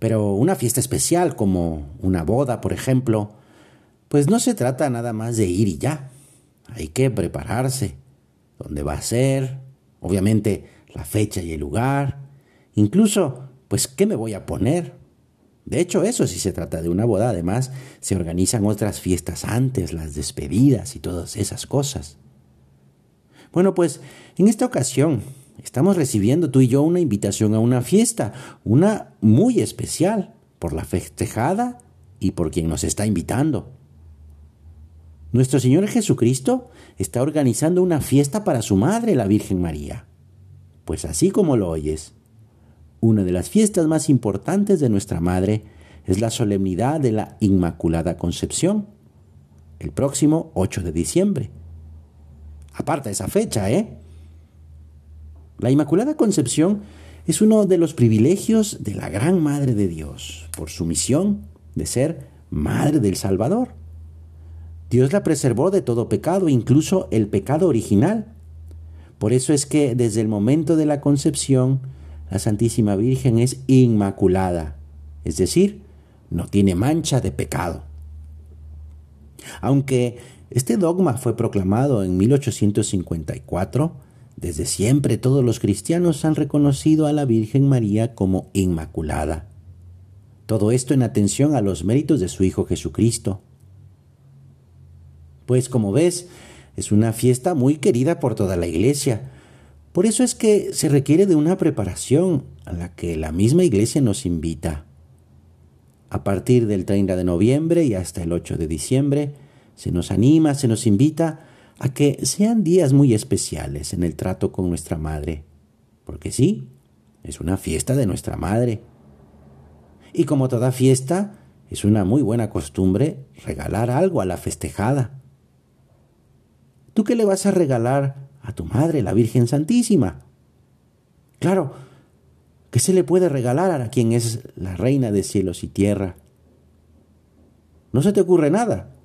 pero una fiesta especial como una boda, por ejemplo, pues no se trata nada más de ir y ya. Hay que prepararse. ¿Dónde va a ser? Obviamente la fecha y el lugar. Incluso, pues, ¿qué me voy a poner? De hecho, eso sí se trata de una boda. Además, se organizan otras fiestas antes, las despedidas y todas esas cosas. Bueno, pues en esta ocasión Estamos recibiendo tú y yo una invitación a una fiesta, una muy especial, por la festejada y por quien nos está invitando. Nuestro Señor Jesucristo está organizando una fiesta para su madre, la Virgen María. Pues así como lo oyes, una de las fiestas más importantes de nuestra madre es la solemnidad de la Inmaculada Concepción, el próximo 8 de diciembre. Aparta esa fecha, ¿eh? La Inmaculada Concepción es uno de los privilegios de la Gran Madre de Dios por su misión de ser Madre del Salvador. Dios la preservó de todo pecado, incluso el pecado original. Por eso es que desde el momento de la concepción, la Santísima Virgen es inmaculada, es decir, no tiene mancha de pecado. Aunque este dogma fue proclamado en 1854, desde siempre todos los cristianos han reconocido a la Virgen María como Inmaculada. Todo esto en atención a los méritos de su Hijo Jesucristo. Pues como ves, es una fiesta muy querida por toda la Iglesia. Por eso es que se requiere de una preparación a la que la misma Iglesia nos invita. A partir del 30 de noviembre y hasta el 8 de diciembre, se nos anima, se nos invita a que sean días muy especiales en el trato con nuestra madre, porque sí, es una fiesta de nuestra madre. Y como toda fiesta, es una muy buena costumbre regalar algo a la festejada. ¿Tú qué le vas a regalar a tu madre, la Virgen Santísima? Claro, ¿qué se le puede regalar a quien es la reina de cielos y tierra? ¿No se te ocurre nada?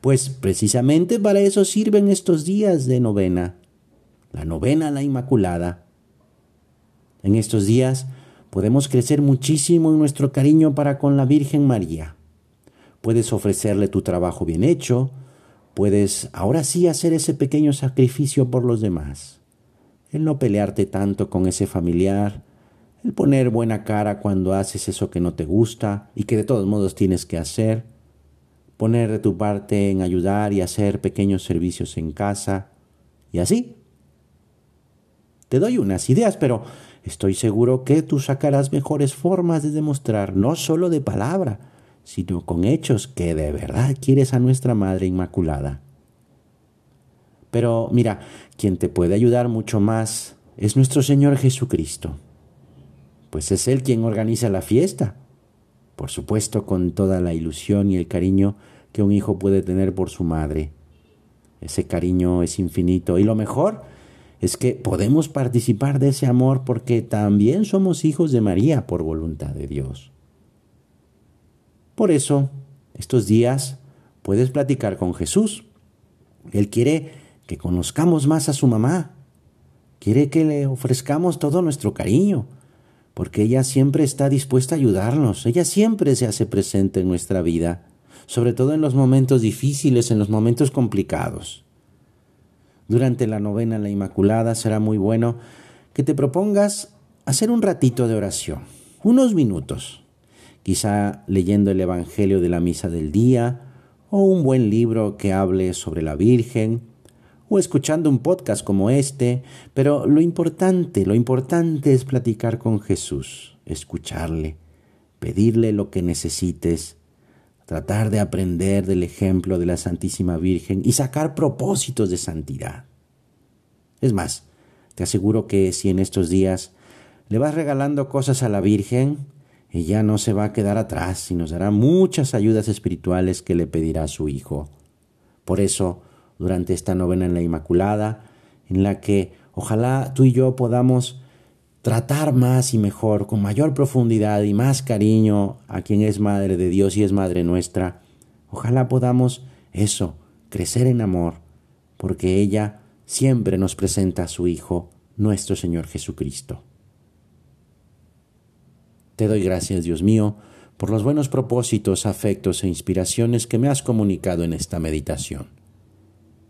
Pues precisamente para eso sirven estos días de novena, la novena a la Inmaculada. En estos días podemos crecer muchísimo en nuestro cariño para con la Virgen María. Puedes ofrecerle tu trabajo bien hecho, puedes ahora sí hacer ese pequeño sacrificio por los demás, el no pelearte tanto con ese familiar, el poner buena cara cuando haces eso que no te gusta y que de todos modos tienes que hacer, poner de tu parte en ayudar y hacer pequeños servicios en casa, y así. Te doy unas ideas, pero estoy seguro que tú sacarás mejores formas de demostrar, no solo de palabra, sino con hechos que de verdad quieres a nuestra Madre Inmaculada. Pero mira, quien te puede ayudar mucho más es nuestro Señor Jesucristo, pues es Él quien organiza la fiesta por supuesto con toda la ilusión y el cariño que un hijo puede tener por su madre. Ese cariño es infinito y lo mejor es que podemos participar de ese amor porque también somos hijos de María por voluntad de Dios. Por eso, estos días puedes platicar con Jesús. Él quiere que conozcamos más a su mamá. Quiere que le ofrezcamos todo nuestro cariño, porque ella siempre está dispuesta a ayudarnos, ella siempre se hace presente en nuestra vida, sobre todo en los momentos difíciles, en los momentos complicados. Durante la novena la Inmaculada será muy bueno que te propongas hacer un ratito de oración, unos minutos, quizá leyendo el Evangelio de la Misa del Día, o un buen libro que hable sobre la Virgen, o escuchando un podcast como este, pero lo importante, lo importante es platicar con Jesús, escucharle, pedirle lo que necesites, tratar de aprender del ejemplo de la Santísima Virgen y sacar propósitos de santidad. Es más, te aseguro que si en estos días le vas regalando cosas a la Virgen, ella no se va a quedar atrás y nos dará muchas ayudas espirituales que le pedirá a su Hijo. Por eso, durante esta novena en la Inmaculada, en la que ojalá tú y yo podamos tratar más y mejor, con mayor profundidad y más cariño a quien es Madre de Dios y es Madre nuestra, ojalá podamos eso, crecer en amor, porque ella siempre nos presenta a su Hijo, nuestro Señor Jesucristo. Te doy gracias, Dios mío, por los buenos propósitos, afectos e inspiraciones que me has comunicado en esta meditación.